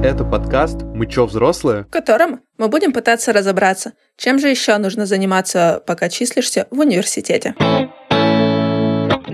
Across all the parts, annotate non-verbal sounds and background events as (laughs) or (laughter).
Это подкаст «Мы чё, взрослые?», в котором мы будем пытаться разобраться, чем же еще нужно заниматься, пока числишься в университете.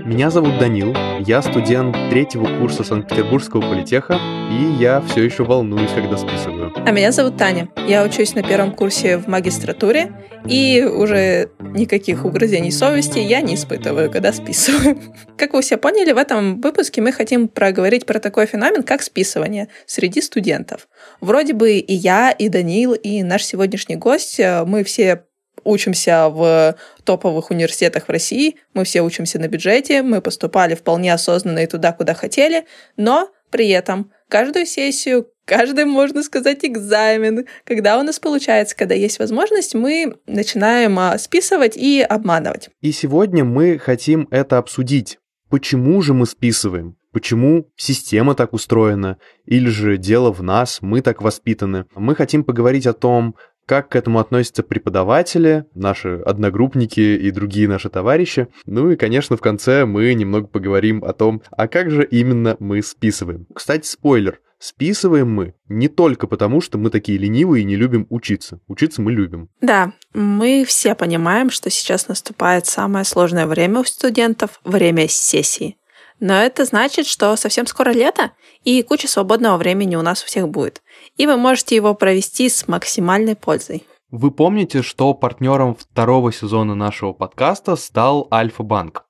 Меня зовут Данил, я студент третьего курса Санкт-Петербургского политеха, и я все еще волнуюсь, когда списываю. А меня зовут Таня. Я учусь на первом курсе в магистратуре, и уже никаких угрызений совести я не испытываю, когда списываю. (laughs) Как вы все поняли, в этом выпуске мы хотим проговорить про такой феномен, как списывание среди студентов. Вроде бы и я, и Данил, и наш сегодняшний гость, э, мы все учимся в топовых университетах в России, мы все учимся на бюджете, мы поступали вполне осознанно и туда, куда хотели, но при этом каждую сессию, каждый, можно сказать, экзамен, когда у нас получается, когда есть возможность, мы начинаем а, списывать и обманывать. И сегодня мы хотим это обсудить. Почему же мы списываем? Почему система так устроена? Или же дело в нас, мы так воспитаны? Мы хотим поговорить о том, как к этому относятся преподаватели, наши одногруппники и другие наши товарищи. Ну и, конечно, в конце мы немного поговорим о том, а как же именно мы списываем. Кстати, спойлер. Списываем мы не только потому, что мы такие ленивые и не любим учиться. Учиться мы любим. Да, мы все понимаем, что сейчас наступает самое сложное время у студентов – время сессии. Но это значит, что совсем скоро лето, и куча свободного времени у нас у всех будет. И вы можете его провести с максимальной пользой. Вы помните, что партнером второго сезона нашего подкаста стал Альфа-Банк.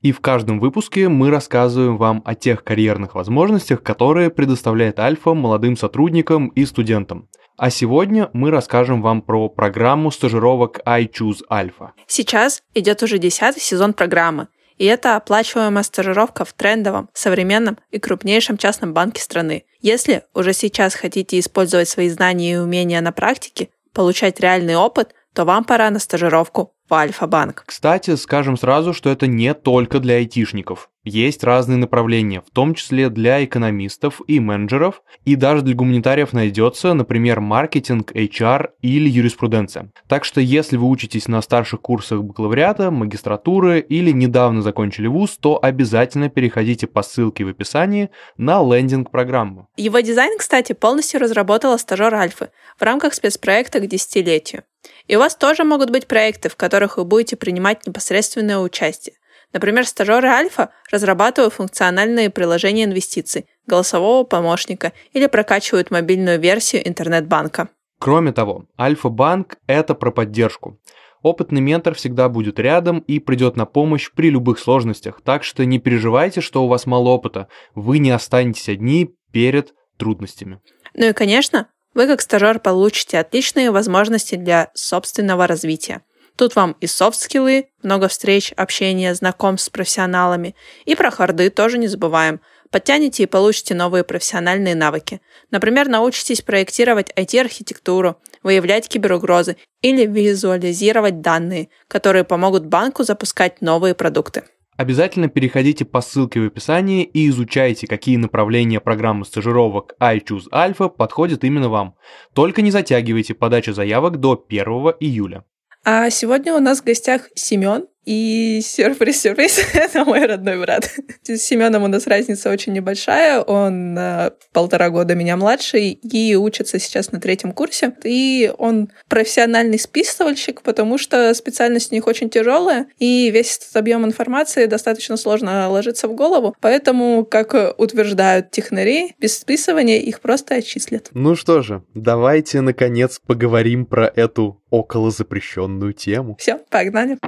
И в каждом выпуске мы рассказываем вам о тех карьерных возможностях, которые предоставляет Альфа молодым сотрудникам и студентам. А сегодня мы расскажем вам про программу стажировок I Choose Alpha. Сейчас идет уже десятый сезон программы – и это оплачиваемая стажировка в трендовом, современном и крупнейшем частном банке страны. Если уже сейчас хотите использовать свои знания и умения на практике, получать реальный опыт, то вам пора на стажировку в Альфа-банк. Кстати, скажем сразу, что это не только для айтишников. Есть разные направления, в том числе для экономистов и менеджеров, и даже для гуманитариев найдется, например, маркетинг, HR или юриспруденция. Так что если вы учитесь на старших курсах бакалавриата, магистратуры или недавно закончили вуз, то обязательно переходите по ссылке в описании на лендинг программу. Его дизайн, кстати, полностью разработала стажер Альфы в рамках спецпроекта к десятилетию. И у вас тоже могут быть проекты, в которых вы будете принимать непосредственное участие. Например, стажеры Альфа разрабатывают функциональные приложения инвестиций, голосового помощника или прокачивают мобильную версию интернет-банка. Кроме того, Альфа-банк – это про поддержку. Опытный ментор всегда будет рядом и придет на помощь при любых сложностях, так что не переживайте, что у вас мало опыта, вы не останетесь одни перед трудностями. Ну и, конечно, вы как стажер получите отличные возможности для собственного развития. Тут вам и софт-скиллы, много встреч, общения, знакомств с профессионалами. И про харды тоже не забываем. Подтяните и получите новые профессиональные навыки. Например, научитесь проектировать IT-архитектуру, выявлять киберугрозы или визуализировать данные, которые помогут банку запускать новые продукты. Обязательно переходите по ссылке в описании и изучайте, какие направления программы стажировок iChoose Alpha подходят именно вам. Только не затягивайте подачу заявок до 1 июля. А сегодня у нас в гостях Семен, и сюрприз-сюрприз, (laughs) это мой родной брат. С Семеном у нас разница очень небольшая. Он на полтора года меня младший и учится сейчас на третьем курсе. И он профессиональный списывальщик, потому что специальность у них очень тяжелая, и весь этот объем информации достаточно сложно ложиться в голову. Поэтому, как утверждают технари, без списывания их просто отчислят. Ну что же, давайте наконец поговорим про эту около запрещенную тему. Все, погнали.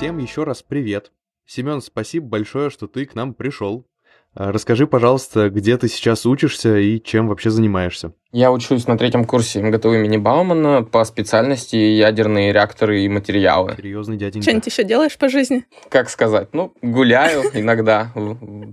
Всем еще раз привет. Семен, спасибо большое, что ты к нам пришел. А, расскажи, пожалуйста, где ты сейчас учишься и чем вообще занимаешься? Я учусь на третьем курсе МГТУ имени Баумана по специальности ядерные реакторы и материалы. Серьезный дяденька. Что-нибудь еще делаешь по жизни? Как сказать? Ну, гуляю иногда,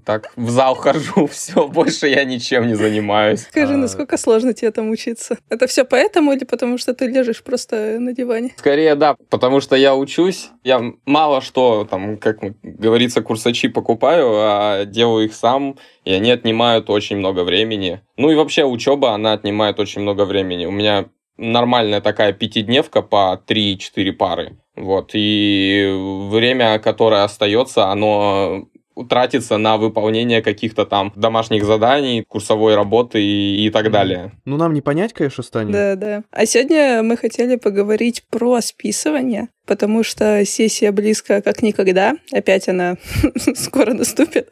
так в зал хожу, (laughs) все, больше я ничем не занимаюсь. Скажи, а. насколько сложно тебе там учиться? Это все поэтому или потому что ты лежишь просто на диване? Скорее, да, потому что я учусь, я мало что, там, как говорится, курсачи покупаю, а делаю их сам, и они отнимают очень много времени. Ну и вообще учеба, она отнимает очень много времени. У меня нормальная такая пятидневка по 3-4 пары. Вот, и время, которое остается, оно тратится на выполнение каких-то там домашних заданий, курсовой работы и, и так далее. Ну, нам не понять, конечно, станет. Да, да. А сегодня мы хотели поговорить про списывание потому что сессия близко как никогда. Опять она (laughs) скоро наступит.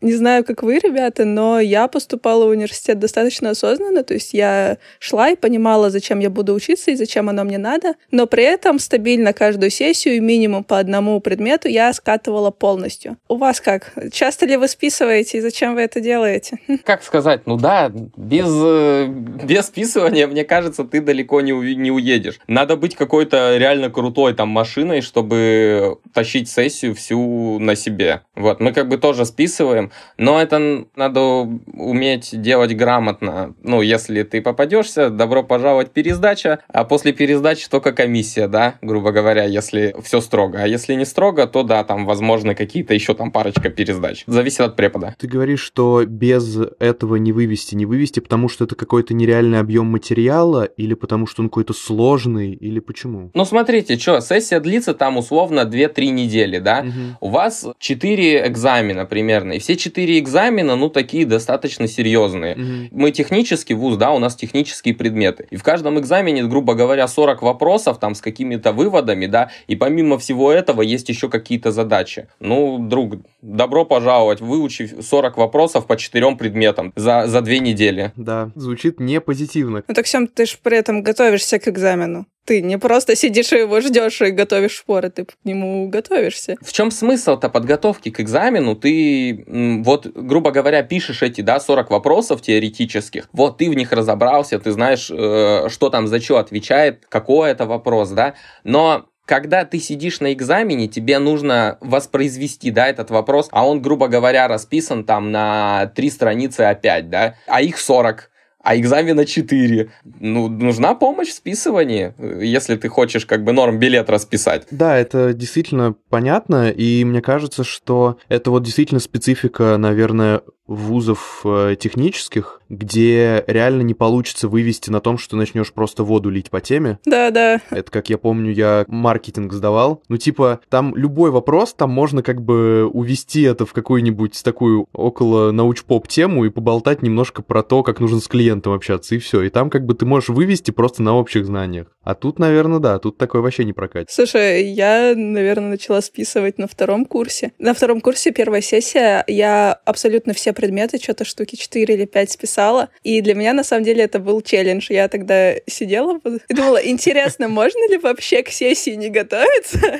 Не знаю, как вы, ребята, но я поступала в университет достаточно осознанно. То есть я шла и понимала, зачем я буду учиться и зачем оно мне надо. Но при этом стабильно каждую сессию минимум по одному предмету я скатывала полностью. У вас как? Часто ли вы списываете и зачем вы это делаете? (laughs) Как сказать? Ну да, без, э, без списывания, мне кажется, ты далеко не, не уедешь. Надо быть какой-то реально крутой там машиной, чтобы тащить сессию всю на себе. Вот, мы как бы тоже списываем, но это надо уметь делать грамотно. Ну, если ты попадешься, добро пожаловать пересдача, а после пересдачи только комиссия, да, грубо говоря, если все строго. А если не строго, то да, там возможно какие-то еще там парочка пересдач. Зависит от препода. Ты говоришь, что без этого не вывести, не вывести, потому что это какой-то нереальный объем материала, или потому что он какой-то сложный, или почему? Ну, смотрите, что, сессия сессия длится там условно 2-3 недели, да, угу. у вас 4 экзамена примерно, и все 4 экзамена, ну, такие достаточно серьезные. Угу. Мы технический вуз, да, у нас технические предметы, и в каждом экзамене, грубо говоря, 40 вопросов там с какими-то выводами, да, и помимо всего этого есть еще какие-то задачи. Ну, друг, добро пожаловать, выучи 40 вопросов по 4 предметам за, за 2 недели. Да, звучит не позитивно. Ну так, Сем, ты же при этом готовишься к экзамену. Ты не просто сидишь и его ждешь и готовишь шпоры, ты к нему готовишься. В чем смысл-то подготовки к экзамену? Ты вот, грубо говоря, пишешь эти, да, 40 вопросов теоретических, вот ты в них разобрался, ты знаешь, э, что там за что отвечает, какой это вопрос, да, но когда ты сидишь на экзамене, тебе нужно воспроизвести, да, этот вопрос, а он, грубо говоря, расписан там на три страницы опять, да, а их 40 а экзамена 4. Ну, нужна помощь в списывании, если ты хочешь как бы норм билет расписать. Да, это действительно понятно, и мне кажется, что это вот действительно специфика, наверное, вузов э, технических, где реально не получится вывести на том, что начнешь просто воду лить по теме. Да, да. Это, как я помню, я маркетинг сдавал. Ну, типа, там любой вопрос, там можно как бы увести это в какую-нибудь такую около науч-поп тему и поболтать немножко про то, как нужно с клиентом общаться, и все. И там как бы ты можешь вывести просто на общих знаниях. А тут, наверное, да, тут такое вообще не прокатит. Слушай, я, наверное, начала списывать на втором курсе. На втором курсе первая сессия, я абсолютно все предметы, что-то штуки 4 или 5 списала. И для меня, на самом деле, это был челлендж. Я тогда сидела и думала, интересно, можно ли вообще к сессии не готовиться?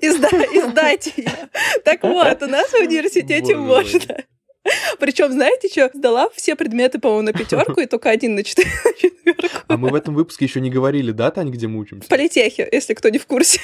И сдать ее. Так вот, у нас в университете можно. (laughs) Причем, знаете что, сдала все предметы, по-моему, на (laughs) пятерку и только один на (laughs) четверку. А мы в этом выпуске еще не говорили, да, Тань, где мы учимся? Политехе, если кто не в курсе.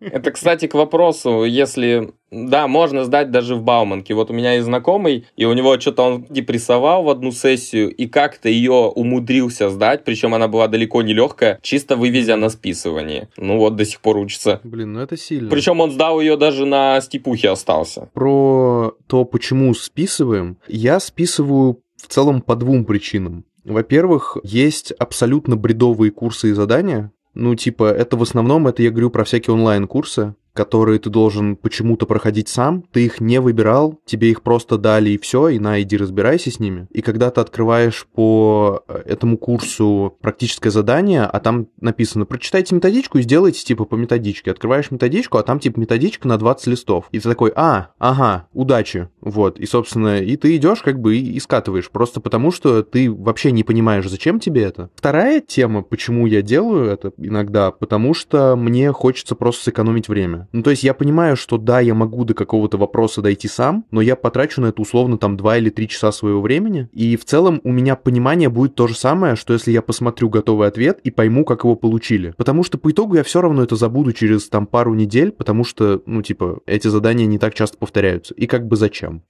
Это, кстати, к вопросу, если да, можно сдать даже в Бауманке. Вот у меня есть знакомый, и у него что-то он депрессовал в одну сессию, и как-то ее умудрился сдать, причем она была далеко не легкая, чисто вывезя на списывание. Ну вот, до сих пор учится. Блин, ну это сильно. Причем он сдал ее даже на степухе остался. Про то, почему списываем, я списываю в целом по двум причинам. Во-первых, есть абсолютно бредовые курсы и задания. Ну, типа, это в основном, это я говорю про всякие онлайн-курсы, которые ты должен почему-то проходить сам, ты их не выбирал, тебе их просто дали и все, и на, иди разбирайся с ними. И когда ты открываешь по э, этому курсу практическое задание, а там написано, прочитайте методичку и сделайте типа по методичке. Открываешь методичку, а там типа методичка на 20 листов. И ты такой, а, ага, удачи. Вот, и, собственно, и ты идешь как бы и, и скатываешь, просто потому что ты вообще не понимаешь, зачем тебе это. Вторая тема, почему я делаю это иногда, потому что мне хочется просто сэкономить время. Ну, то есть я понимаю, что да, я могу до какого-то вопроса дойти сам, но я потрачу на это условно там 2 или 3 часа своего времени, и в целом у меня понимание будет то же самое, что если я посмотрю готовый ответ и пойму, как его получили. Потому что по итогу я все равно это забуду через там пару недель, потому что, ну, типа, эти задания не так часто повторяются. И как бы зачем?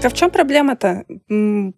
Так а в чем проблема-то?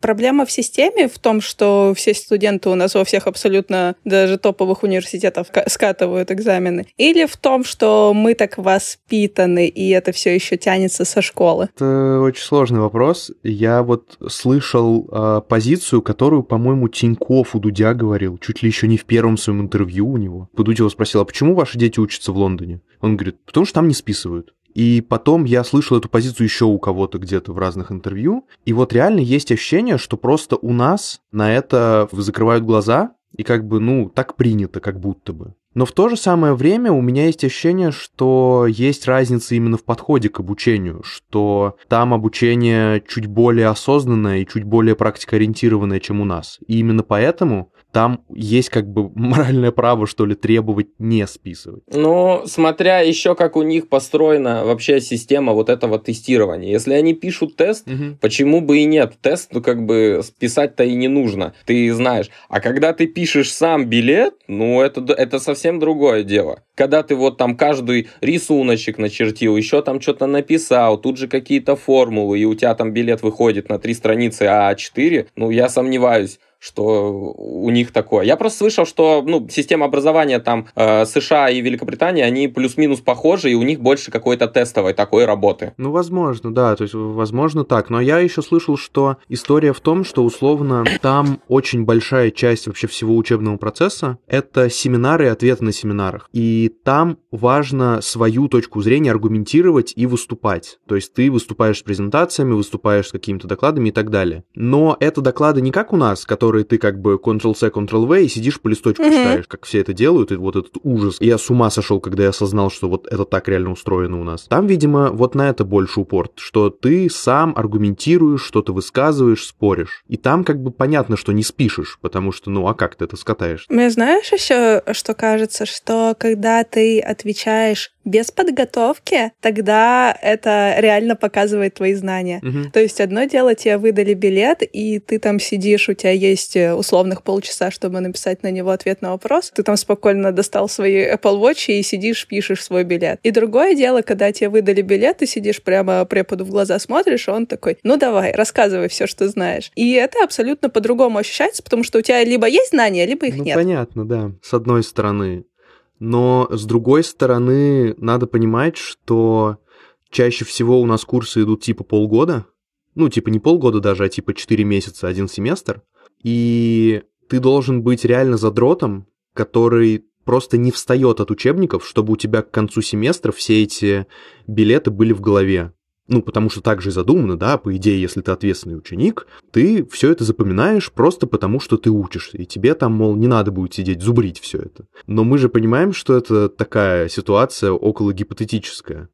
Проблема в системе, в том, что все студенты у нас во всех абсолютно даже топовых университетов скатывают экзамены? Или в том, что мы так воспитаны, и это все еще тянется со школы? Это очень сложный вопрос. Я вот слышал э, позицию, которую, по-моему, Тиньков у Дудя говорил, чуть ли еще не в первом своем интервью у него. Дудь его спросил, а почему ваши дети учатся в Лондоне? Он говорит, потому что там не списывают. И потом я слышал эту позицию еще у кого-то где-то в разных интервью. И вот реально есть ощущение, что просто у нас на это закрывают глаза, и как бы, ну, так принято, как будто бы. Но в то же самое время у меня есть ощущение, что есть разница именно в подходе к обучению, что там обучение чуть более осознанное и чуть более практикоориентированное, чем у нас. И именно поэтому там есть как бы (laughs) моральное право, что ли, требовать не списывать. Ну, смотря еще как у них построена вообще система вот этого тестирования. Если они пишут тест, угу. почему бы и нет? Тест, ну, как бы списать-то и не нужно, ты знаешь. А когда ты пишешь сам билет, ну, это, это совсем другое дело. Когда ты вот там каждый рисуночек начертил, еще там что-то написал, тут же какие-то формулы, и у тебя там билет выходит на три страницы А4, ну, я сомневаюсь, что у них такое. Я просто слышал, что ну, система образования там э, США и Великобритании, они плюс-минус похожи, и у них больше какой-то тестовой такой работы. Ну, возможно, да, то есть, возможно так. Но я еще слышал, что история в том, что условно там очень большая часть вообще всего учебного процесса — это семинары и ответы на семинарах. И там важно свою точку зрения аргументировать и выступать. То есть ты выступаешь с презентациями, выступаешь с какими-то докладами и так далее. Но это доклады не как у нас, которые которые ты как бы Ctrl-C, Ctrl-V и сидишь по листочку mm-hmm. читаешь, как все это делают, и вот этот ужас. Я с ума сошел, когда я осознал, что вот это так реально устроено у нас. Там, видимо, вот на это больше упор, что ты сам аргументируешь, что-то высказываешь, споришь. И там как бы понятно, что не спишешь, потому что, ну, а как ты это скатаешь? Мне знаешь еще, что кажется, что когда ты отвечаешь без подготовки, тогда это реально показывает твои знания. Угу. То есть одно дело, тебе выдали билет, и ты там сидишь, у тебя есть э, условных полчаса, чтобы написать на него ответ на вопрос. Ты там спокойно достал свои Apple Watch и сидишь, пишешь свой билет. И другое дело, когда тебе выдали билет, ты сидишь прямо преподу в глаза смотришь, и он такой, ну давай, рассказывай все, что знаешь. И это абсолютно по-другому ощущается, потому что у тебя либо есть знания, либо их ну, нет. Понятно, да. С одной стороны. Но с другой стороны, надо понимать, что чаще всего у нас курсы идут типа полгода, ну, типа не полгода даже, а типа 4 месяца, один семестр, и ты должен быть реально задротом, который просто не встает от учебников, чтобы у тебя к концу семестра все эти билеты были в голове. Ну, потому что так же задумано, да, по идее, если ты ответственный ученик, ты все это запоминаешь просто потому, что ты учишься, и тебе там, мол, не надо будет сидеть, зубрить все это. Но мы же понимаем, что это такая ситуация около гипотетическая.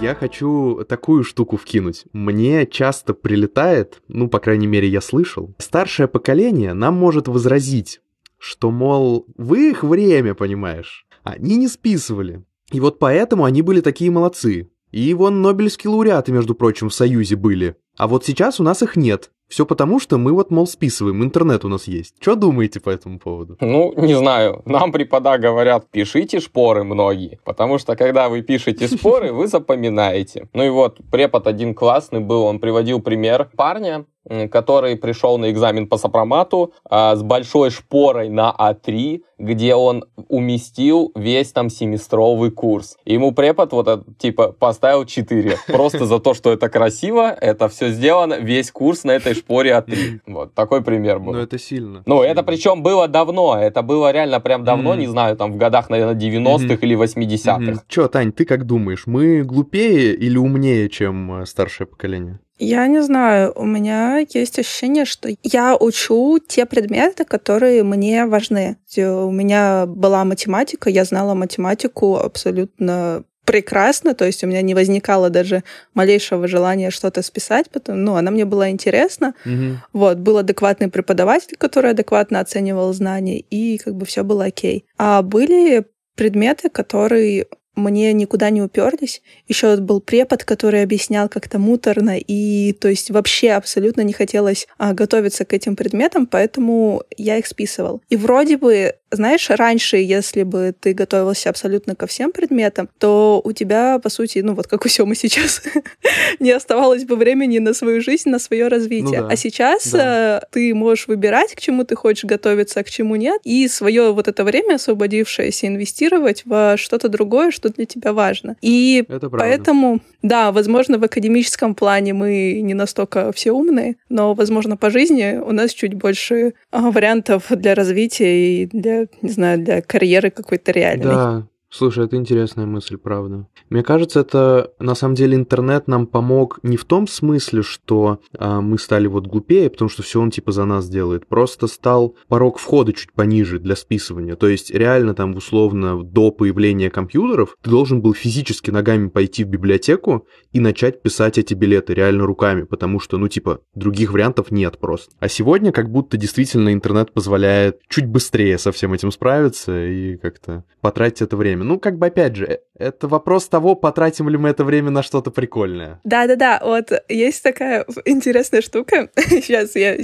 Я хочу такую штуку вкинуть. Мне часто прилетает, ну, по крайней мере, я слышал, старшее поколение нам может возразить, что, мол, в их время, понимаешь, они не списывали. И вот поэтому они были такие молодцы. И вон Нобелевские лауреаты, между прочим, в Союзе были. А вот сейчас у нас их нет. Все потому, что мы вот, мол, списываем, интернет у нас есть. Что думаете по этому поводу? Ну, не знаю. Нам препода говорят, пишите шпоры многие, потому что когда вы пишете споры, вы запоминаете. Ну и вот, препод один классный был, он приводил пример парня, который пришел на экзамен по сопромату а, с большой шпорой на А3, где он уместил весь там семестровый курс. ему препод вот это, типа поставил 4. (laughs) Просто за то, что это красиво, это все сделано, весь курс на этой шпоре А3. (laughs) Вот, такой пример был. Ну, это сильно. Ну, это причем было давно, это было реально прям давно, не знаю, там в годах, наверное, 90-х или 80-х. Че, Тань, ты как думаешь, мы глупее или умнее, чем э, старшее поколение? Я не знаю, у меня есть ощущение, что я учу те предметы, которые мне важны. У меня была математика, я знала математику абсолютно прекрасно, то есть у меня не возникало даже малейшего желания что-то списать, потому, ну, она мне была интересна. Угу. Вот, был адекватный преподаватель, который адекватно оценивал знания, и как бы все было окей. А были предметы, которые мне никуда не уперлись. Еще был препод, который объяснял как-то муторно, и то есть вообще абсолютно не хотелось а, готовиться к этим предметам, поэтому я их списывал. И вроде бы, знаешь, раньше, если бы ты готовился абсолютно ко всем предметам, то у тебя, по сути, ну вот как у Семы сейчас, (laughs) не оставалось бы времени на свою жизнь, на свое развитие. Ну, да. А сейчас да. Э, ты можешь выбирать, к чему ты хочешь готовиться, а к чему нет, и свое вот это время освободившееся инвестировать во что-то другое, что для тебя важно. И поэтому, да, возможно, в академическом плане мы не настолько все умные, но, возможно, по жизни у нас чуть больше а, вариантов для развития и для, не знаю, для карьеры какой-то реальной. Да, Слушай, это интересная мысль, правда. Мне кажется, это на самом деле интернет нам помог не в том смысле, что а, мы стали вот глупее, потому что все он типа за нас делает. Просто стал порог входа чуть пониже для списывания. То есть реально там условно до появления компьютеров ты должен был физически ногами пойти в библиотеку и начать писать эти билеты реально руками, потому что, ну типа, других вариантов нет просто. А сегодня как будто действительно интернет позволяет чуть быстрее со всем этим справиться и как-то потратить это время. Ну, как бы, опять же, это вопрос того, потратим ли мы это время на что-то прикольное. Да-да-да, вот есть такая интересная штука. (laughs) Сейчас я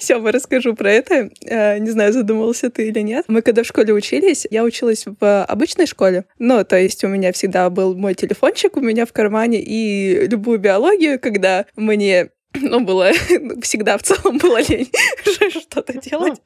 Сёма расскажу про это. Э, не знаю, задумался ты или нет. Мы когда в школе учились, я училась в обычной школе. Ну, то есть у меня всегда был мой телефончик у меня в кармане, и любую биологию, когда мне ну, было (laughs) всегда в целом было лень (laughs) что-то делать.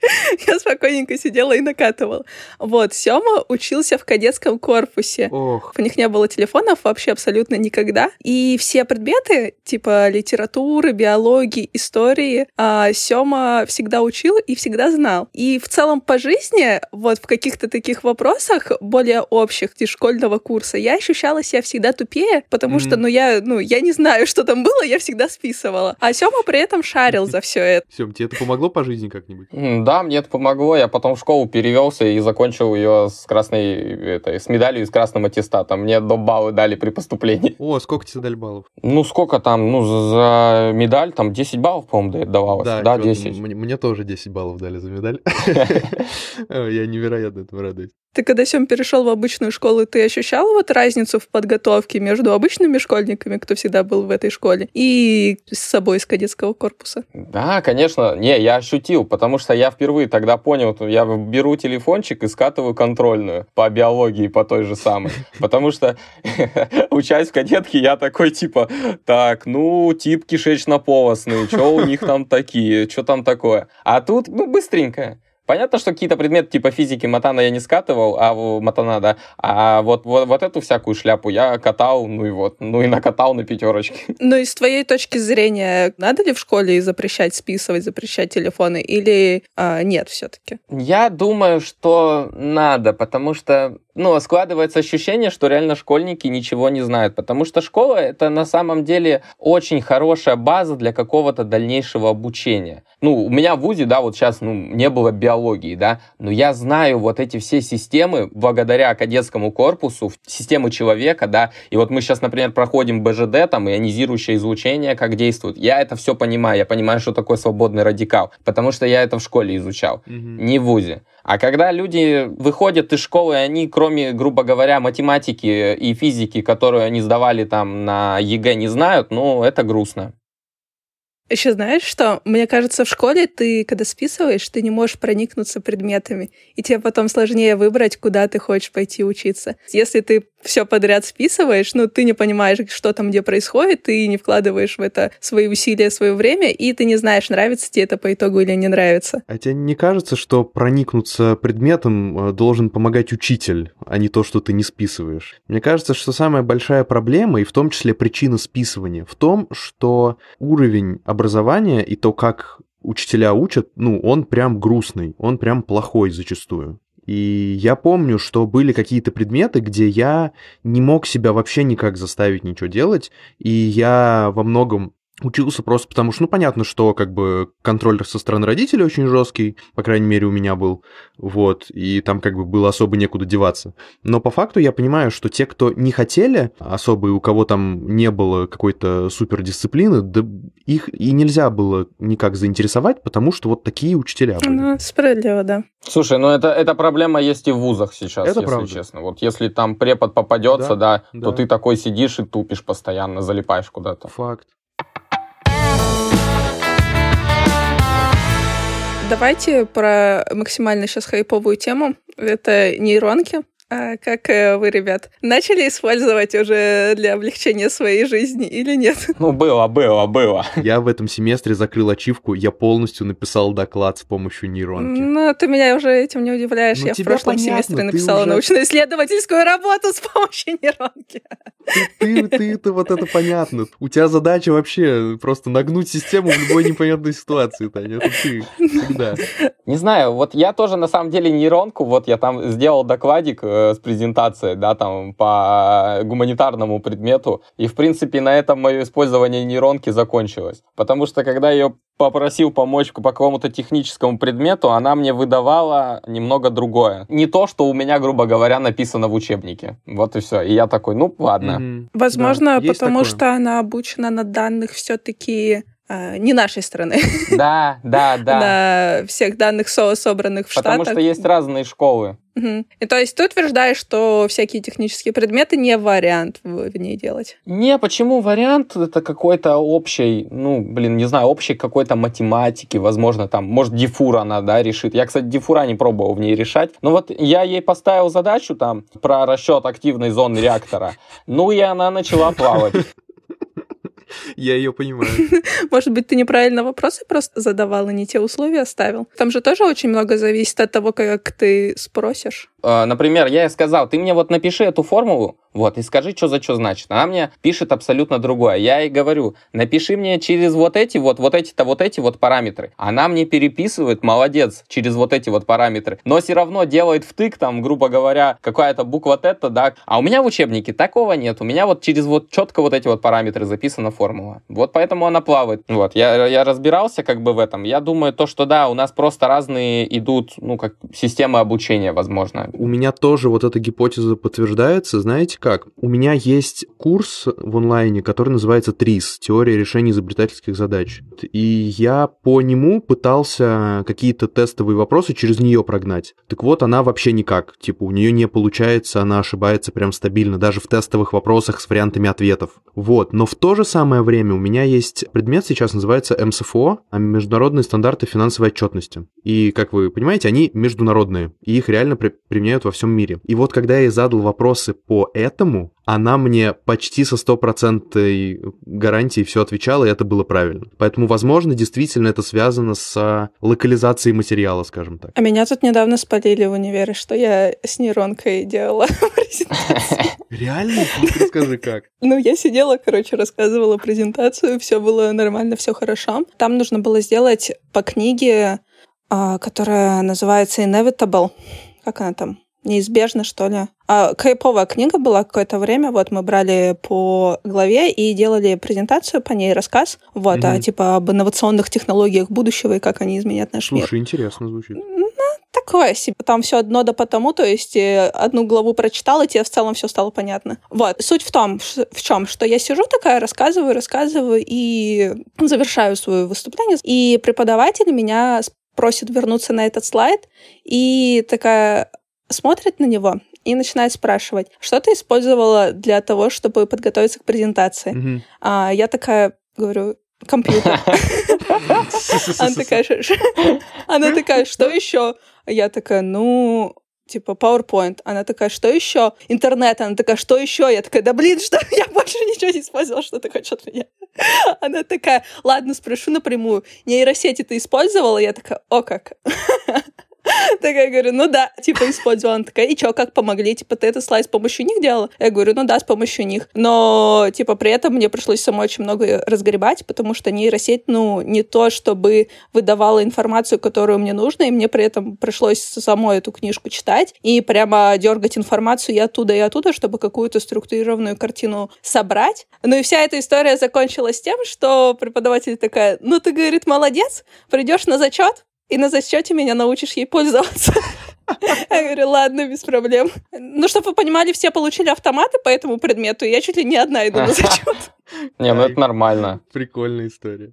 Я спокойненько сидела и накатывала. Вот, Сёма учился в кадетском корпусе. Ох. У них не было телефонов вообще абсолютно никогда. И все предметы, типа литературы, биологии, истории, а, Сёма всегда учил и всегда знал. И в целом по жизни, вот в каких-то таких вопросах более общих, школьного курса, я ощущала себя всегда тупее, потому что, ну, я, ну, я не знаю, что там было, я всегда списывала. А Сёма при этом шарил за все это. (laughs) Сём, тебе это помогло по жизни как-нибудь? Да, мне это помогло. Я потом в школу перевелся и закончил ее с красной, это, с медалью и с красным аттестатом. Мне до баллы дали при поступлении. О, сколько тебе дали баллов? Ну, сколько там, ну, за медаль, там 10 баллов, по-моему, давалось. Да, да 10. Мне, мне тоже 10 баллов дали за медаль. (laughs) (laughs) Я невероятно этому радуюсь. Ты когда, Сем, перешел в обычную школу, ты ощущал вот разницу в подготовке между обычными школьниками, кто всегда был в этой школе, и с собой из кадетского корпуса? Да, конечно. Не, я ощутил, потому что я впервые тогда понял, я беру телефончик и скатываю контрольную по биологии, по той же самой. (laughs) Потому что, (laughs) учась в кадетке, я такой, типа, так, ну, тип кишечно-полостный, что у них там такие, что там такое? А тут, ну, быстренько. Понятно, что какие-то предметы типа физики Матана я не скатывал, а Матана, да. А вот, вот, вот эту всякую шляпу я катал, ну и вот, ну и накатал на пятерочке. (laughs) Ну и с твоей точки зрения, надо ли в школе запрещать списывать, запрещать телефоны или а, нет все-таки? Я думаю, что надо, потому что ну, складывается ощущение, что реально школьники ничего не знают, потому что школа — это на самом деле очень хорошая база для какого-то дальнейшего обучения. Ну, у меня в ВУЗе, да, вот сейчас, ну, не было биологии, да, но я знаю вот эти все системы благодаря кадетскому корпусу, системы человека, да, и вот мы сейчас, например, проходим БЖД, там, ионизирующее излучение, как действует. Я это все понимаю, я понимаю, что такое свободный радикал, потому что я это в школе изучал, mm-hmm. не в ВУЗе. А когда люди выходят из школы, они, кроме, грубо говоря, математики и физики, которую они сдавали там на ЕГЭ, не знают, ну, это грустно. Еще знаешь что? Мне кажется, в школе ты, когда списываешь, ты не можешь проникнуться предметами, и тебе потом сложнее выбрать, куда ты хочешь пойти учиться. Если ты все подряд списываешь, ну, ты не понимаешь, что там где происходит, ты не вкладываешь в это свои усилия, свое время, и ты не знаешь, нравится тебе это по итогу или не нравится. А тебе не кажется, что проникнуться предметом э, должен помогать учитель, а не то, что ты не списываешь? Мне кажется, что самая большая проблема, и в том числе причина списывания, в том, что уровень образования и то, как учителя учат, ну, он прям грустный, он прям плохой зачастую. И я помню, что были какие-то предметы, где я не мог себя вообще никак заставить ничего делать, и я во многом Учился просто потому, что, ну, понятно, что как бы контроллер со стороны родителей очень жесткий, по крайней мере, у меня был, вот, и там как бы было особо некуда деваться. Но по факту я понимаю, что те, кто не хотели особо, и у кого там не было какой-то супердисциплины, да их и нельзя было никак заинтересовать, потому что вот такие учителя были. Ну, справедливо, да. Слушай, ну это, эта проблема есть и в вузах сейчас, Это если правда. честно. Вот если там препод попадется, да, Да, то да. ты такой сидишь и тупишь постоянно, залипаешь куда-то. Факт. Давайте про максимально сейчас хайповую тему. Это нейронки. А как э, вы, ребят, начали использовать уже для облегчения своей жизни или нет? (laughs) Ну, было, было, было. Я в этом семестре закрыл ачивку, я полностью написал доклад с помощью нейронки. Ну, ты меня уже этим не удивляешь. Ну, Я в прошлом понятно, семестре написала уже- научно-исследовательскую работу с помощью нейронки. Ты, ты, ты, вот это понятно. У тебя задача вообще просто нагнуть систему в любой непонятной ситуации, Таня. Это ты всегда. Не знаю, вот я тоже на самом деле нейронку, вот я там сделал докладик э, с презентацией, да, там по гуманитарному предмету, и в принципе на этом мое использование нейронки закончилось. Потому что когда я ее попросил помочь по какому-то техническому предмету, она мне выдавала немного другое. Не то, что у меня, грубо говоря, написано в учебнике. Вот и все. И я такой, ну ладно. Мгм. Возможно, Да, потому такое. что она обучена на данных все-таки не нашей страны, Да, да, (laughs) да. на всех данных СО, собранных в Потому Штатах. что есть разные школы. Мгм. И то есть ты утверждаешь, что всякие технические предметы не вариант в, ней делать. Не, почему вариант это какой-то общий, ну, блин, не знаю, общей какой-то математики, возможно, там, может, дифур она, да, решит. Я, кстати, дифура не пробовал в ней решать. Но вот я ей поставил задачу там про расчет активной зоны реактора. Ну, и она начала плавать. (laughs) Я ее понимаю. (laughs) Может быть, ты неправильно вопросы просто задавал и не те условия ставил? Там же тоже очень много зависит от того, как ты спросишь. Э, Например, я ей сказал, ты мне вот напиши эту формулу, вот, и скажи, что за что значит. Она мне пишет абсолютно другое. Я ей говорю, напиши мне через вот эти вот, вот эти-то, вот эти вот параметры. Она мне переписывает, молодец, через вот эти вот параметры. Но все равно делает втык, там, грубо говоря, какая-то буква тета, да. А у меня в учебнике такого нет. У меня вот через вот четко вот эти вот параметры записана формула. Вот поэтому она плавает. Вот, я, я разбирался как бы в этом. Я думаю, то, что да, у нас просто разные идут, ну, как системы обучения, возможно. У меня тоже вот эта гипотеза подтверждается. Знаете как? У меня есть курс в онлайне, который называется ТРИС, теория решения изобретательских задач. И я по нему пытался какие-то тестовые вопросы через нее прогнать. Так вот, она вообще никак. Типа, у нее не получается, она ошибается прям стабильно, даже в тестовых вопросах с вариантами ответов. Вот. Но в то же самое время у меня есть предмет, сейчас называется МСФО, а Международные стандарты финансовой отчетности. И, как вы понимаете, они международные, и их реально при- применяют во всем мире. И вот когда я задал вопросы по этому, она мне почти со стопроцентной гарантией все отвечала, и это было правильно. Поэтому, возможно, действительно это связано с локализацией материала, скажем так. А меня тут недавно спалили в универе, что я с нейронкой делала (laughs) презентацию. Реально? Расскажи как. Ну, я сидела, короче, рассказывала презентацию, все было нормально, все хорошо. Там нужно было сделать по книге, а, которая называется Inevitable. Как она там? Неизбежно, что ли? А, кайповая книга была какое-то время. Вот мы брали по главе и делали презентацию по ней, рассказ. Вот, а Мгм. типа об инновационных технологиях будущего и как они изменят наш мир. Слушай, интересно звучит. Такое себе. Там все одно да потому, то есть э, одну главу прочитала, тебе в целом все стало понятно. Вот. Суть в том, в чем, что я сижу такая, рассказываю, рассказываю и завершаю свое выступление. И преподаватель меня просит вернуться на этот слайд и такая смотрит на него и начинает спрашивать, что ты использовала для того, чтобы подготовиться к презентации. Мгм. А я такая говорю, компьютер. (laughs) Она такая, она такая, что еще? Я такая, ну, типа, PowerPoint. Она такая, что еще? Интернет. Она такая, что еще? Я такая, да блин, что? (laughs) Я больше ничего не использовала, что ты хочешь от меня? (laughs) Она такая, ладно, спрошу напрямую. Нейросети ты использовала? Я такая, о как. (laughs) Такая говорю, ну да, типа использовала. Она такая, и чё, как помогли? Типа ты этот слайд с помощью них делала? Я говорю, ну да, с помощью них. Но, типа, при этом мне пришлось самой очень много разгребать, потому что нейросеть, ну, не то, чтобы выдавала информацию, которую мне нужно, и мне при этом пришлось самой эту книжку читать и прямо дергать информацию и оттуда, и оттуда, чтобы какую-то структурированную картину собрать. Ну и вся эта история закончилась тем, что преподаватель такая, ну ты, говорит, молодец, придешь на зачет, и на зачете меня научишь ей пользоваться. (laughs) Я говорю, ладно, без проблем. Ну, чтобы вы понимали, все получили автоматы по этому предмету, и я чуть ли не одна иду на зачет. Не, ну это нормально. Прикольная история.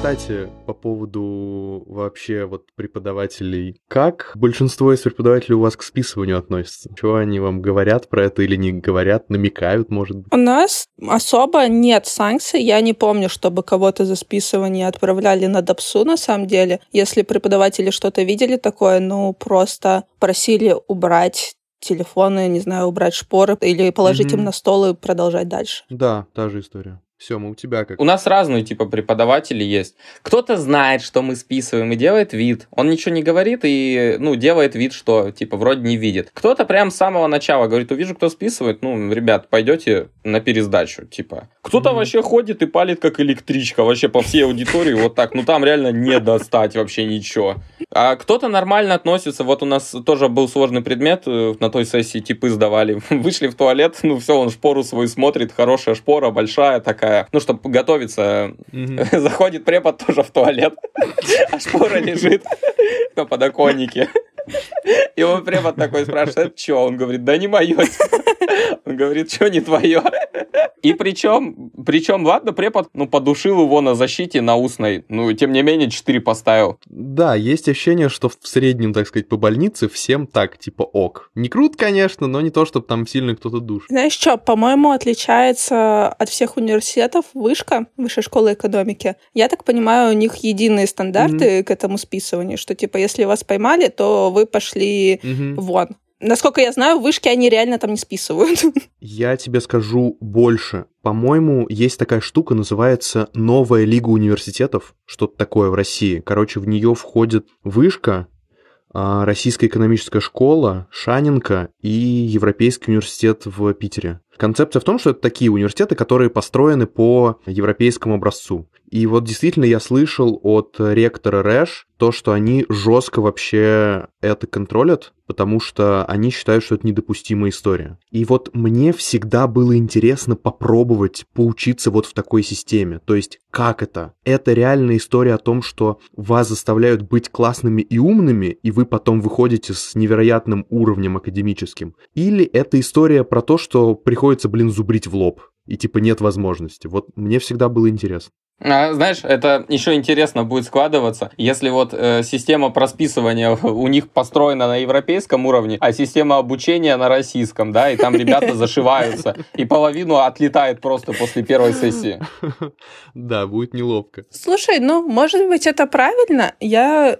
Кстати, по поводу вообще вот преподавателей. Как большинство из преподавателей у вас к списыванию относятся? Чего они вам говорят про это или не говорят, намекают, может быть? У нас особо нет санкций. Я не помню, чтобы кого-то за списывание отправляли на ДАПСу, на самом деле. Если преподаватели что-то видели такое, ну, просто просили убрать телефоны, не знаю, убрать шпоры или положить mm-hmm. им на стол и продолжать дальше. Да, та же история. Сема, у тебя как? У нас разные типа преподаватели есть. Кто-то знает, что мы списываем и делает вид. Он ничего не говорит и, ну, делает вид, что типа вроде не видит. Кто-то прям с самого начала говорит, увижу, кто списывает, ну, ребят, пойдете на пересдачу, типа. Кто-то mm-hmm. вообще ходит и палит как электричка вообще по всей аудитории вот так. Ну, там реально не достать вообще ничего. А кто-то нормально относится. Вот у нас тоже был сложный предмет э, на той сессии, типы сдавали. (laughs) Вышли в туалет, ну, все, он шпору свою смотрит, хорошая шпора, большая такая такая, ну, чтобы готовиться, (laughs) заходит препод тоже в туалет, (laughs) а шпора лежит (laughs) на подоконнике. И он препод такой спрашивает, что? Он говорит, да не мое. Он говорит, что не твое. И причем, причем, ладно, препод, ну, подушил его на защите на устной, ну, тем не менее, 4 поставил. Да, есть ощущение, что в среднем, так сказать, по больнице всем так, типа, ок. Не крут, конечно, но не то, чтобы там сильно кто-то душ. Знаешь что, по-моему, отличается от всех университетов вышка, высшая школа экономики. Я так понимаю, у них единые стандарты mm-hmm. к этому списыванию, что, типа, если вас поймали, то вы пошли mm-hmm. вон. Насколько я знаю, вышки они реально там не списывают. (laughs) Я тебе скажу больше. По-моему, есть такая штука, называется «Новая лига университетов», что-то такое в России. Короче, в нее входит вышка, а, Российская экономическая школа, Шаненко и Европейский университет в Питере. Концепция в том, что это такие университеты, которые построены по европейскому образцу. И вот действительно я слышал от ректора РЭШ то, что они жестко вообще это контролят, потому что они считают, что это недопустимая история. И вот мне всегда было интересно попробовать поучиться вот в такой системе. То есть, как это? Это реальная история о том, что вас заставляют быть классными и умными, и вы потом выходите с невероятным уровнем академическим. Или это история про то, что приходится, блин, зубрить в лоб и типа нет возможности. Вот мне всегда было интересно. А, знаешь, это еще интересно будет складываться, если вот э, система просписывания (laughs) у них построена на европейском уровне, а система обучения на российском, да, и там ребята зашиваются, и половину отлетает просто после первой сессии. (laughs) Да, будет неловко. Слушай, ну, может быть, это правильно. Я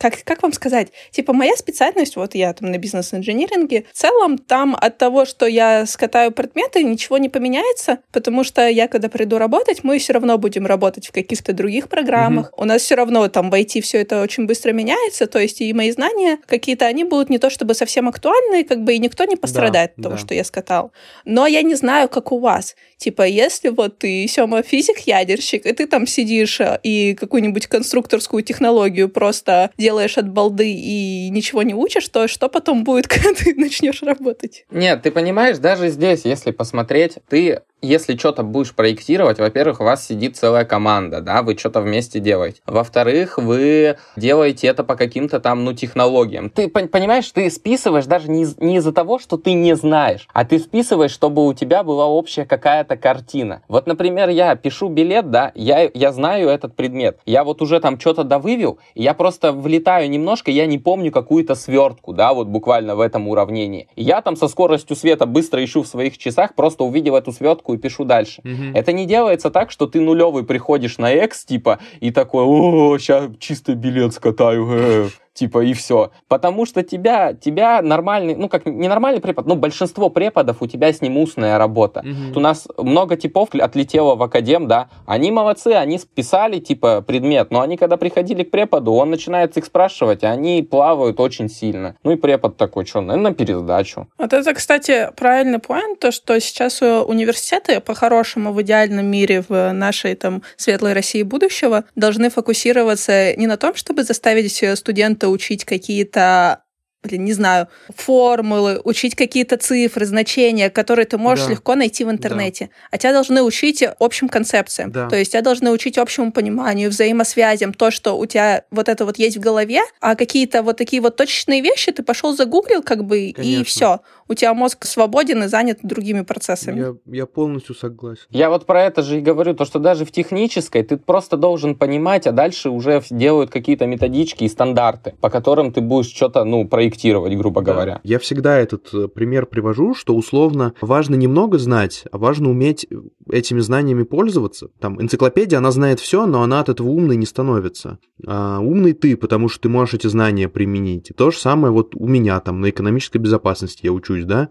как, как вам сказать, типа моя специальность, вот я там на бизнес-инжиниринге, в целом там от того, что я скатаю предметы, ничего не поменяется, потому что я, когда приду работать, мы все равно будем работать в каких-то других программах. Mm-hmm. У нас все равно там в IT все это очень быстро меняется, то есть и мои знания какие-то, они будут не то чтобы совсем актуальны, как бы и никто не пострадает да, от того, да. что я скатал. Но я не знаю, как у вас. Типа, если вот ты, Сёма, физик-ядерщик, и ты там сидишь э, и какую-нибудь конструкторскую технологию просто делаешь от балды и ничего не учишь, то что потом будет, (laughs) когда ты начнешь работать? Нет, ты понимаешь, даже здесь, если посмотреть, ты если что-то будешь проектировать, во-первых, у вас сидит целая команда, да, вы что-то вместе делаете. Во-вторых, вы делаете это по каким-то там, ну, технологиям. Ты понимаешь, ты списываешь даже не, не из-за того, что ты не знаешь, а ты списываешь, чтобы у тебя была общая какая-то картина. Вот, например, я пишу билет, да, я, я знаю этот предмет. Я вот уже там что-то довывел, и я просто влетаю немножко, я не помню какую-то свертку, да, вот буквально в этом уравнении. Я там со скоростью света быстро ищу в своих часах, просто увидев эту свертку, и пишу дальше. Угу. Это не делается так, что ты нулевый приходишь на X, типа, и такой, о, сейчас чисто билет скатаю. Типа, и все. Потому что тебя, тебя нормальный, ну, как не нормальный препод, но большинство преподов у тебя с ним устная работа. Мгм. У нас много типов отлетело в академ, да, они молодцы, они списали, типа, предмет, но они, когда приходили к преподу, он начинает их спрашивать, они плавают очень сильно. Ну и препод такой, что, наверное, на пересдачу. Вот это, кстати, правильный поинт, то, что сейчас университеты по-хорошему в идеальном мире в нашей там светлой России будущего должны фокусироваться не на том, чтобы заставить э, студента учить какие-то блин, не знаю, формулы, учить какие-то цифры, значения, которые ты можешь Да. легко найти в интернете. А тебя должны учить общим концепциям. Да. То есть тебя должны учить общему пониманию, взаимосвязям, то, что у тебя вот это вот есть в голове, а какие-то вот такие вот точечные вещи ты пошел загуглил, как бы, и Конечно. все. У тебя мозг свободен и занят другими процессами. Я, я полностью согласен. Я вот про это же и говорю, то, что даже в технической ты просто должен понимать, а дальше уже делают какие-то методички и стандарты, по которым ты будешь что-то, ну, проектировать, грубо Да. говоря. Я всегда этот э, пример привожу, что условно важно немного знать, а важно уметь э, этими знаниями пользоваться. Там энциклопедия, она знает все, но она от этого умной не становится. А умный ты, потому что ты можешь эти знания применить. И то же самое вот у меня там на экономической безопасности я учусь, да?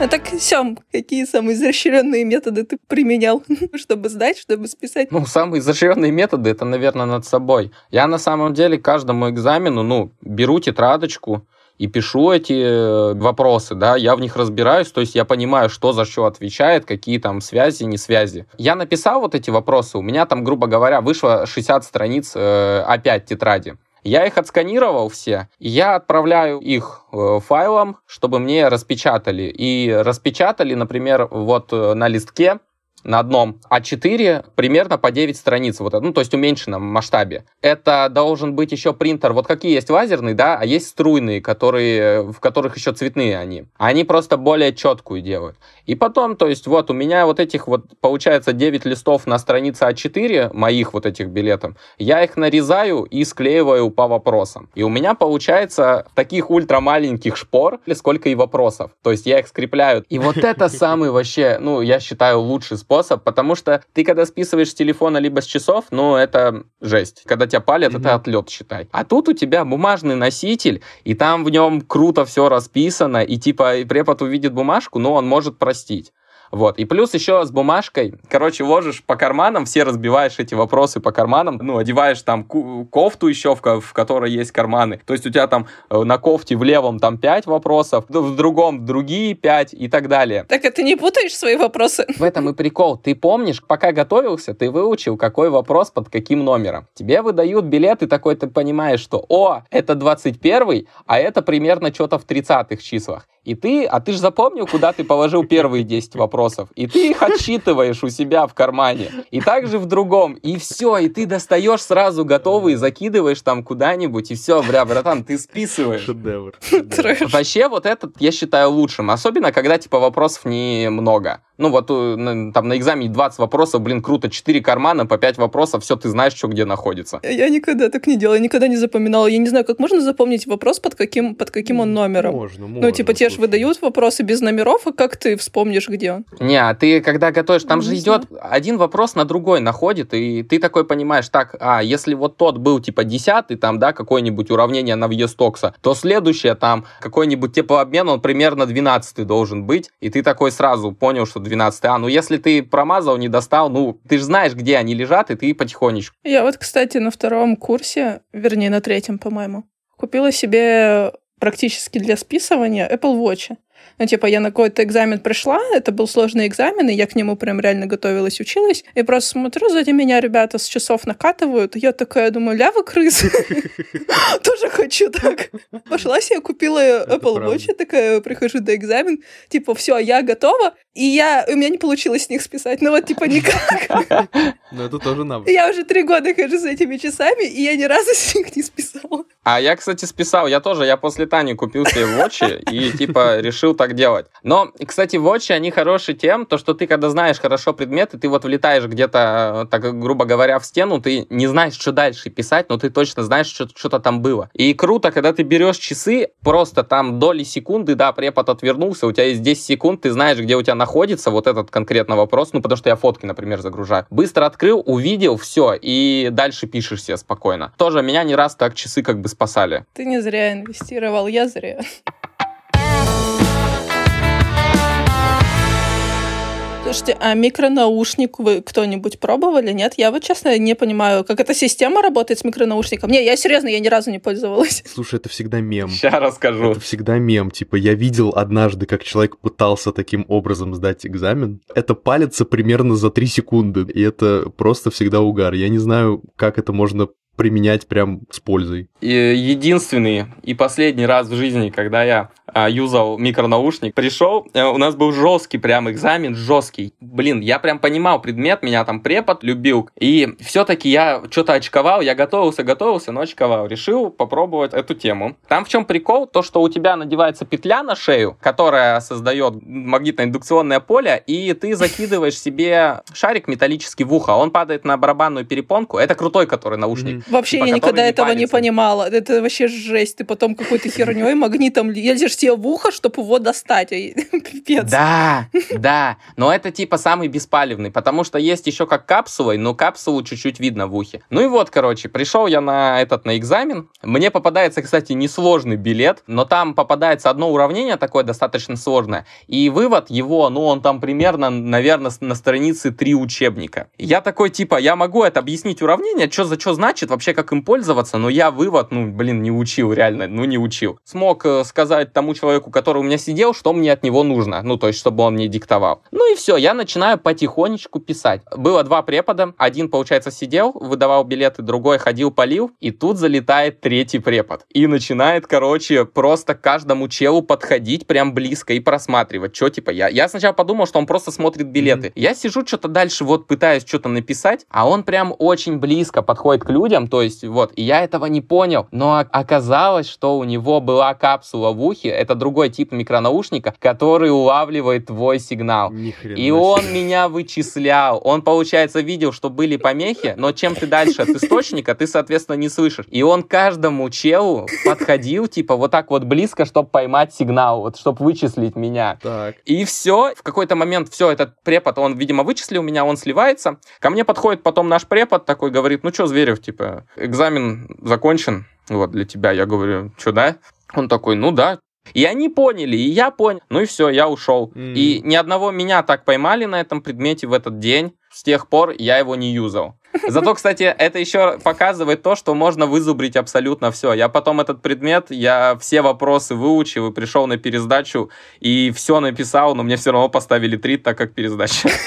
А так, Сем, какие самые изощренные методы ты применял, (laughs) чтобы сдать, чтобы списать? Ну, самые изощренные методы это, наверное, над собой. Я на самом деле каждому экзамену, ну, беру тетрадочку и пишу эти э, вопросы, да, я в них разбираюсь, то есть я понимаю, что за что отвечает, какие там связи, не связи. Я написал вот эти вопросы, у меня там, грубо говоря, вышло 60 страниц э, опять тетради. Я их отсканировал все, я отправляю их э, файлом, чтобы мне распечатали. И распечатали, например, вот э, на листке на одном А4 примерно по 9 страниц, вот, ну, то есть уменьшенном масштабе. Это должен быть еще принтер, вот какие есть лазерные, да, а есть струйные, которые, в которых еще цветные они. Они просто более четкую делают. И потом, то есть вот у меня вот этих вот, получается, 9 листов на странице А4, моих вот этих билетов, я их нарезаю и склеиваю по вопросам. И у меня получается таких ультрамаленьких шпор, сколько и вопросов. То есть я их скрепляю. И вот это самый вообще, ну, я считаю, лучший потому что ты, когда списываешь с телефона либо с часов, ну, это жесть. Когда тебя палят, Мгм. это отлет, считай. А тут у тебя бумажный носитель, и там в нем круто все расписано, и типа и препод увидит бумажку, но он может простить. Вот. И плюс еще с бумажкой, короче, ложишь по карманам, все разбиваешь эти вопросы по карманам, ну, одеваешь там кофту еще, в, в которой есть карманы. То есть у тебя там э, на кофте в левом там 5 вопросов, в другом другие 5 и так далее. Так, а ты не путаешь свои вопросы? В этом и прикол. Ты помнишь, пока готовился, ты выучил, какой вопрос под каким номером. Тебе выдают билет, и такой ты понимаешь, что, о, это 21 а это примерно что-то в 30-х числах. И ты, а ты же запомнил, куда ты положил первые 10 вопросов. И ты их отсчитываешь у себя в кармане. И также в другом. И все, и ты достаешь сразу готовый, закидываешь там куда-нибудь, и все, бля, братан, ты списываешь. Шедевр. Вообще вот этот я считаю лучшим, особенно когда типа вопросов немного. Ну вот э, там на экзамене 20 вопросов, блин, круто, 4 кармана, по 5 вопросов, все, ты знаешь, что где находится. Я никогда так не делала, я никогда не запоминала. Я не знаю, как можно запомнить вопрос, под каким, под каким он номером. Можно, можно. Ну, типа, тебе же выдают вопросы без номеров, а как ты вспомнишь, где он? Не, а ты когда готовишь, там Не же идет один вопрос на другой находит, и ты такой понимаешь, так, а, если вот тот был типа 10 там, да, какое-нибудь уравнение на Вьестокса, то следующее там, какой-нибудь теплообмен, он примерно 12 должен быть, и ты такой сразу понял, что 12 А, ну если ты промазал, не достал, ну, ты же знаешь, где они лежат, и ты потихонечку. Я вот, кстати, на втором курсе, вернее, на третьем, по-моему, купила себе практически для списывания Apple Watch. Ну, типа, я на какой-то экзамен пришла, это был сложный экзамен, и я к нему прям реально готовилась, училась, и просто смотрю, сзади меня ребята с часов накатывают, и я такая думаю, ля вы крысы, (laughs) тоже хочу так. Пошла себе, купила Apple. Watch, такая, прихожу до экзамен, типа, все, я готова, и я, у меня не получилось с них списать, ну вот, типа, никак. (laughs) Ну, это тоже навык. Я уже три года хожу с этими часами, и я ни разу с них не списала. А я, кстати, списал, я тоже, я после Тани купил себе вотчи и, типа, решил решил так делать. Но, кстати, вотчи, они хороши тем, то, что ты, когда знаешь хорошо предметы, ты вот влетаешь где-то, так грубо говоря, в стену, ты не знаешь, что дальше писать, но ты точно знаешь, что что-то там было. И круто, когда ты берешь часы, просто там доли секунды, да, препод отвернулся, у тебя есть 10 секунд, ты знаешь, где у тебя находится вот этот конкретно вопрос, ну, потому что я фотки, например, загружаю. Быстро открыл, увидел, все, и дальше пишешь себе спокойно. Тоже меня не раз так часы как бы спасали. Ты не зря инвестировал, я зря. Слушайте, а микронаушник вы кто-нибудь пробовали? Нет? Я вот, честно, не понимаю, как эта система работает с микронаушником. Не, я серьезно, я ни разу не пользовалась. Слушай, это всегда мем. Сейчас расскажу. Это всегда мем. Типа, я видел однажды, как человек пытался таким образом сдать экзамен. Это палится примерно за 3 секунды. И это просто всегда угар. Я не знаю, как это можно применять прям с пользой. Единственный и последний раз в жизни, когда я а, юзал микронаушник, пришел, э, у нас был жесткий прям экзамен, жесткий. Блин, я прям понимал предмет, меня там препод любил. И все-таки я что-то очковал, я готовился, готовился, но очковал. Решил попробовать эту тему. Там в чем прикол? То, что у тебя надевается петля на шею, которая создает магнитно-индукционное поле, и ты закидываешь себе шарик металлический в ухо. Он падает на барабанную перепонку. Это крутой, который наушник. Mm-hmm. Вообще типа, я никогда не этого палится. не понимала. Это вообще жесть. Ты потом какой-то херней магнитом лезешь себе в ухо, чтобы его достать. (laughs) Пипец. Да, да. Но это типа самый беспалевный, потому что есть еще как капсулой, но капсулу чуть-чуть видно в ухе. Ну и вот, короче, пришел я на этот, на экзамен. Мне попадается, кстати, несложный билет, но там попадается одно уравнение такое достаточно сложное. И вывод его, ну он там примерно, наверное, на странице три учебника. Я такой, типа, я могу это объяснить уравнение, что за что значит, вообще как им пользоваться, но я вывод, ну, блин, не учил, реально, ну не учил. Смог э, сказать тому человеку, который у меня сидел, что мне от него нужно. Ну, то есть, чтобы он мне диктовал. Ну и все, я начинаю потихонечку писать. Было два препода. Один, получается, сидел, выдавал билеты, другой ходил, полил. И тут залетает третий препод. И начинает, короче, просто каждому челу подходить прям близко и просматривать. Что, типа, я, я сначала подумал, что он просто смотрит билеты. Mm-hmm. Я сижу что-то дальше, вот пытаюсь что-то написать, а он прям очень близко подходит к людям, то есть, вот, и я этого не понял. Но оказалось, что у него была капсула в ухе, это другой тип микронаушника, который улавливает твой сигнал. И он меня вычислял. Он, получается, видел, что были помехи, но чем ты дальше от источника, ты, соответственно, не слышишь. И он каждому челу подходил, типа, вот так вот близко, чтобы поймать сигнал, вот, чтобы вычислить меня. Так. И все, в какой-то момент все, этот препод, он, видимо, вычислил меня, он сливается. Ко мне подходит потом наш препод такой, говорит, ну что, Зверев, типа, экзамен закончен, вот, для тебя. Я говорю, что, да? Он такой, ну да, и они поняли, и я понял. Ну и все, я ушел. Mm. И ни одного меня так поймали на этом предмете в этот день. С тех пор я его не юзал. (laughs) Зато, кстати, это еще показывает то, что можно вызубрить абсолютно все. Я потом этот предмет, я все вопросы выучил и пришел на пересдачу, и все написал, но мне все равно поставили три, так как пересдача. (laughs)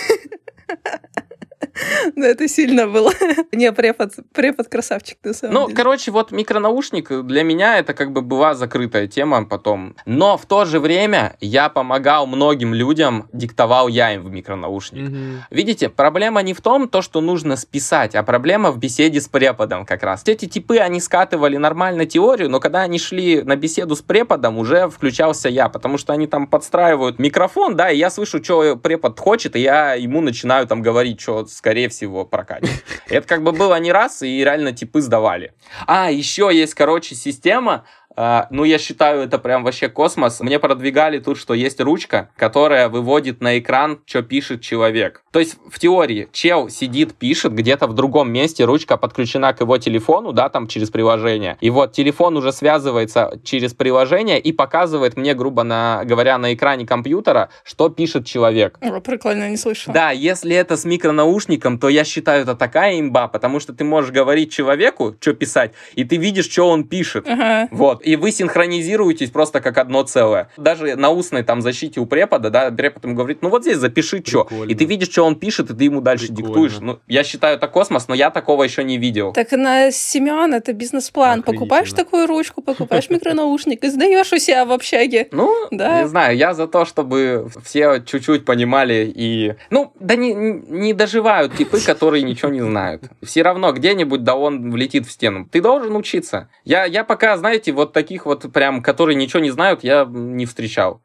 (laughs) Ну, это сильно было. (laughs) Не, препод, препод красавчик, на самом Ну, деле. короче, вот микронаушник для меня это как бы была закрытая тема потом. Но в то же время я помогал многим людям, диктовал я им в микронаушник. Угу. Видите, проблема не в том, то, что нужно списать, а проблема в беседе с преподом как раз. Эти типы, они скатывали нормально теорию, но когда они шли на беседу с преподом, уже включался я, потому что они там подстраивают микрофон, да, и я слышу, что препод хочет, и я ему начинаю там говорить, что скорее всего, прокатит. (laughs) Это как бы было не раз, и реально типы сдавали. А, еще есть, короче, система, Uh, ну, я считаю, это прям вообще космос. Мне продвигали тут, что есть ручка, которая выводит на экран, что пишет человек. То есть, в теории, чел сидит, пишет, где-то в другом месте, ручка подключена к его телефону, да, там, через приложение. И вот телефон уже связывается через приложение и показывает мне, грубо на, говоря, на экране компьютера, что пишет человек. О, прикольно, не слышал. Да, если это с микронаушником, то я считаю, это такая имба, потому что ты можешь говорить человеку, что писать, и ты видишь, что он пишет. Ага. Вот и вы синхронизируетесь просто как одно целое. Даже на устной там защите у препода, да, препод ему говорит, ну вот здесь запиши что. И ты видишь, что он пишет, и ты ему дальше Прикольно. диктуешь. Ну, я считаю, это космос, но я такого еще не видел. Так на Семен это бизнес-план. Покупаешь такую ручку, покупаешь микронаушник и сдаешь у себя в общаге. Ну, да. не знаю, я за то, чтобы все чуть-чуть понимали и... Ну, да не, не доживают типы, которые ничего не знают. Все равно где-нибудь, да он влетит в стену. Ты должен учиться. Я, я пока, знаете, вот таких вот прям, которые ничего не знают, я не встречал.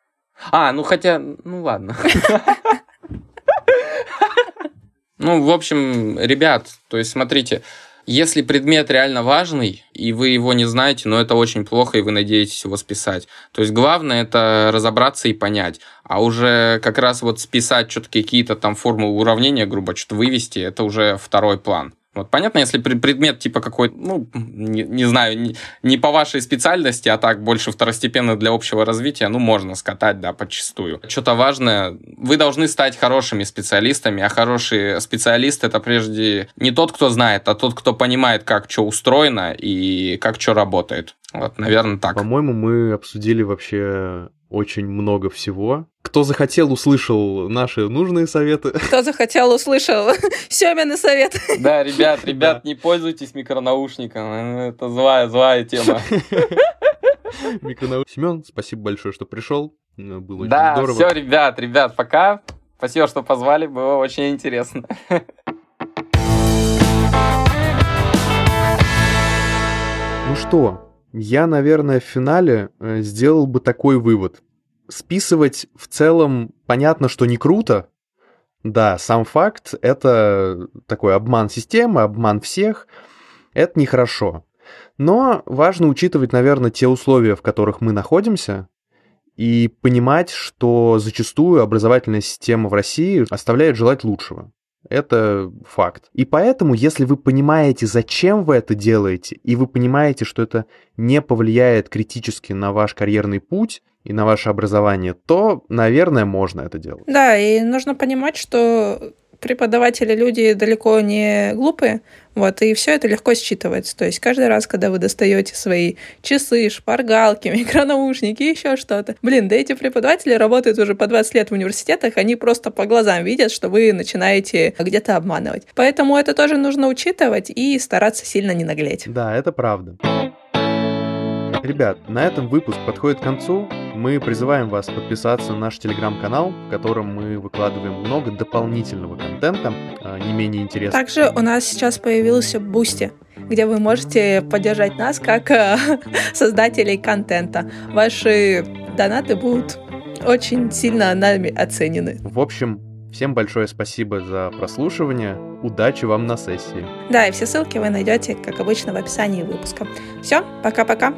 А, ну хотя, ну ладно. (laughs) Ну, в общем, ребят, то есть смотрите, если предмет реально важный, и вы его не знаете, но это очень плохо, и вы надеетесь его списать. То есть главное это разобраться и понять. А уже как раз вот списать что-то какие-то там формулы уравнения, грубо что-то вывести, это уже второй план. Вот понятно, если предмет типа какой, ну, не, не знаю, не, не по вашей специальности, а так больше второстепенно для общего развития, ну, можно скатать, да, подчастую. Что-то важное, вы должны стать хорошими специалистами, а хороший специалист это прежде не тот, кто знает, а тот, кто понимает, как что устроено и как что работает. Вот, наверное, так. По-моему, мы обсудили вообще очень много всего. Кто захотел, услышал наши нужные советы. Кто захотел, услышал (laughs) Семины совет. Да, ребят, ребят, не пользуйтесь микронаушником. Это злая, злая тема. (laughs) Микронауш... Семен, спасибо большое, что пришел. Было очень да, здорово. все, ребят, ребят, пока. Спасибо, что позвали, было очень интересно. Ну что, я, наверное, в финале э, сделал бы такой вывод. Списывать в целом понятно, что не круто. Да, сам факт — это такой обман системы, обман всех. Это нехорошо. Но важно учитывать, наверное, те условия, в которых мы находимся, и понимать, что зачастую образовательная система в России оставляет желать лучшего. Это факт. И поэтому, если вы понимаете, зачем вы это делаете, и вы понимаете, что это не повлияет критически на ваш карьерный путь и на ваше образование, то, наверное, можно это делать. Да, и нужно понимать, что преподаватели люди далеко не глупые, вот, и все это легко считывается. То есть каждый раз, когда вы достаете свои часы, шпаргалки, (laughs) микронаушники, еще что-то. Блин, да эти преподаватели работают уже по 20 лет в университетах, они просто по глазам видят, что вы начинаете где-то обманывать. Поэтому это тоже нужно учитывать и стараться сильно не наглеть. Да, это правда. Ребят, на этом выпуск подходит к концу. Мы призываем вас подписаться на наш телеграм-канал, в котором мы выкладываем много дополнительного контента, а, не менее интересного. Также у нас сейчас появился Boosty, где вы можете поддержать нас как э, (laughs) создателей контента. Ваши донаты будут очень сильно нами оценены. В общем, всем большое спасибо за прослушивание. Удачи вам на сессии. Да, и все ссылки вы найдете, как обычно, в описании выпуска. Все, пока-пока.